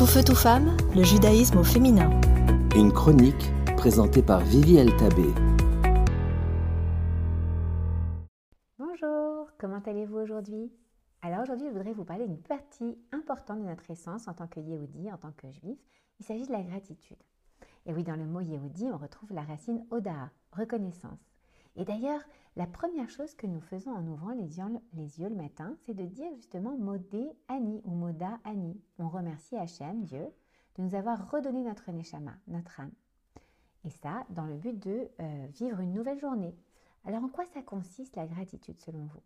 Tout feu, tout femme, le judaïsme au féminin. Une chronique présentée par Vivi Tabé. Bonjour, comment allez-vous aujourd'hui? Alors aujourd'hui, je voudrais vous parler d'une partie importante de notre essence en tant que Yehudi, en tant que juif. Il s'agit de la gratitude. Et oui, dans le mot Yehudi, on retrouve la racine Oda, reconnaissance. Et d'ailleurs, la première chose que nous faisons en ouvrant les yeux, le matin, c'est de dire justement Modé Ani ou Moda Ani. On remercie Hachem, Dieu, de nous avoir redonné notre Neshama, notre âme. Et ça, dans le but de euh, vivre une nouvelle journée. Alors, en quoi ça consiste la gratitude selon vous?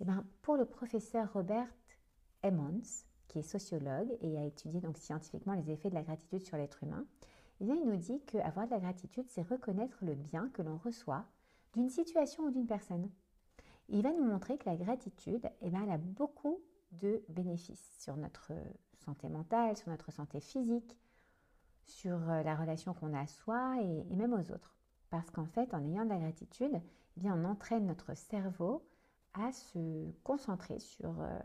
Eh bien, pour le professeur Robert Emmons, qui est sociologue et a étudié donc scientifiquement les effets de la gratitude sur l'être humain, eh bien, il nous dit qu'avoir de la gratitude, c'est reconnaître le bien que l'on reçoit d'une situation ou d'une personne. Il va nous montrer que la gratitude, eh ben, elle a beaucoup de bénéfices sur notre santé mentale, sur notre santé physique, sur euh, la relation qu'on a à soi et, même aux autres. Parce qu'en fait, en ayant de la gratitude, eh on entraîne notre cerveau à se concentrer sur, euh,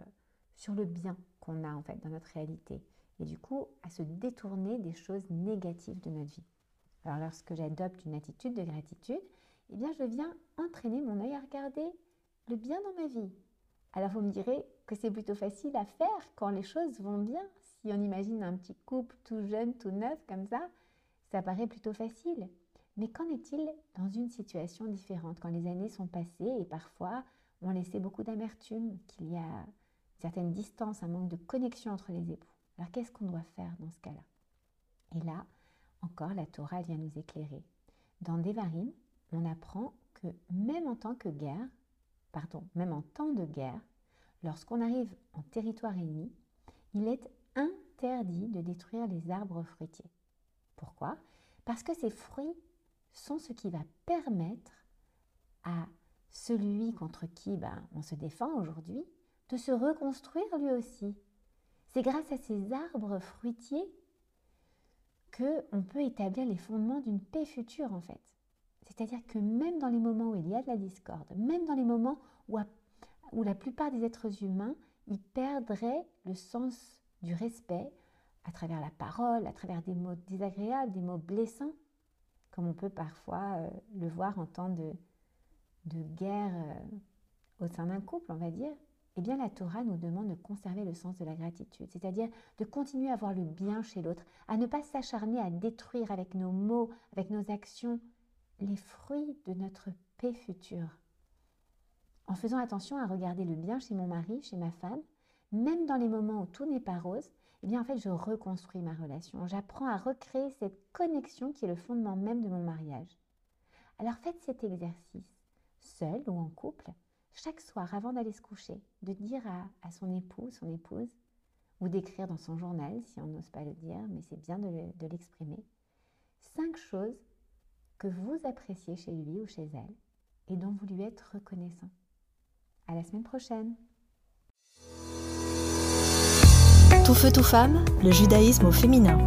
sur le bien qu'on a en fait dans notre réalité et du coup à se détourner des choses négatives de notre vie. Alors lorsque j'adopte une attitude de gratitude, eh bien je viens entraîner mon œil à regarder le bien dans ma vie. Alors vous me direz que c'est plutôt facile à faire quand les choses vont bien. Si on imagine un petit couple tout jeune, tout neuf comme ça, ça paraît plutôt facile. Mais qu'en est-il dans une situation différente, quand les années sont passées et parfois on laissé beaucoup d'amertume, qu'il y a une certaine distance, un manque de connexion entre les époux Alors qu'est-ce qu'on doit faire dans ce cas-là? Et là, encore, la Torah vient nous éclairer. Dans Devarim, on apprend que même en temps que guerre, pardon, même en temps de guerre, lorsqu'on arrive en territoire ennemi, il est interdit de détruire les arbres fruitiers. Pourquoi? Parce que ces fruits sont ce qui va permettre à celui contre qui ben, on se défend aujourd'hui de se reconstruire lui aussi. C'est grâce à ces arbres fruitiers que on peut établir les fondements d'une paix future en fait. C'est-à-dire que même dans les moments où il y a de la discorde, même dans les moments où, la plupart des êtres humains, perdraient le sens du respect à travers la parole, à travers des mots désagréables, des mots blessants, comme on peut parfois euh, le voir en temps de, de guerre euh, au sein d'un couple, on va dire, eh bien la Torah nous demande de conserver le sens de la gratitude, c'est-à-dire de continuer à voir le bien chez l'autre, à ne pas s'acharner à détruire avec nos mots, avec nos actions, les fruits de notre paix future. En faisant attention à regarder le bien chez mon mari, chez ma femme, même dans les moments où tout n'est pas rose, eh bien en fait je reconstruis ma relation. J'apprends à recréer cette connexion qui est le fondement même de mon mariage. Alors faites cet exercice, seul ou en couple, chaque soir avant d'aller se coucher, de dire à, son époux, son épouse, ou d'écrire dans son journal si on n'ose pas le dire, mais c'est bien de l'exprimer, cinq choses que vous appréciez chez lui ou chez elle et dont vous lui êtes reconnaissant. À la semaine prochaine. Tout feu, tout femme, le judaïsme au féminin.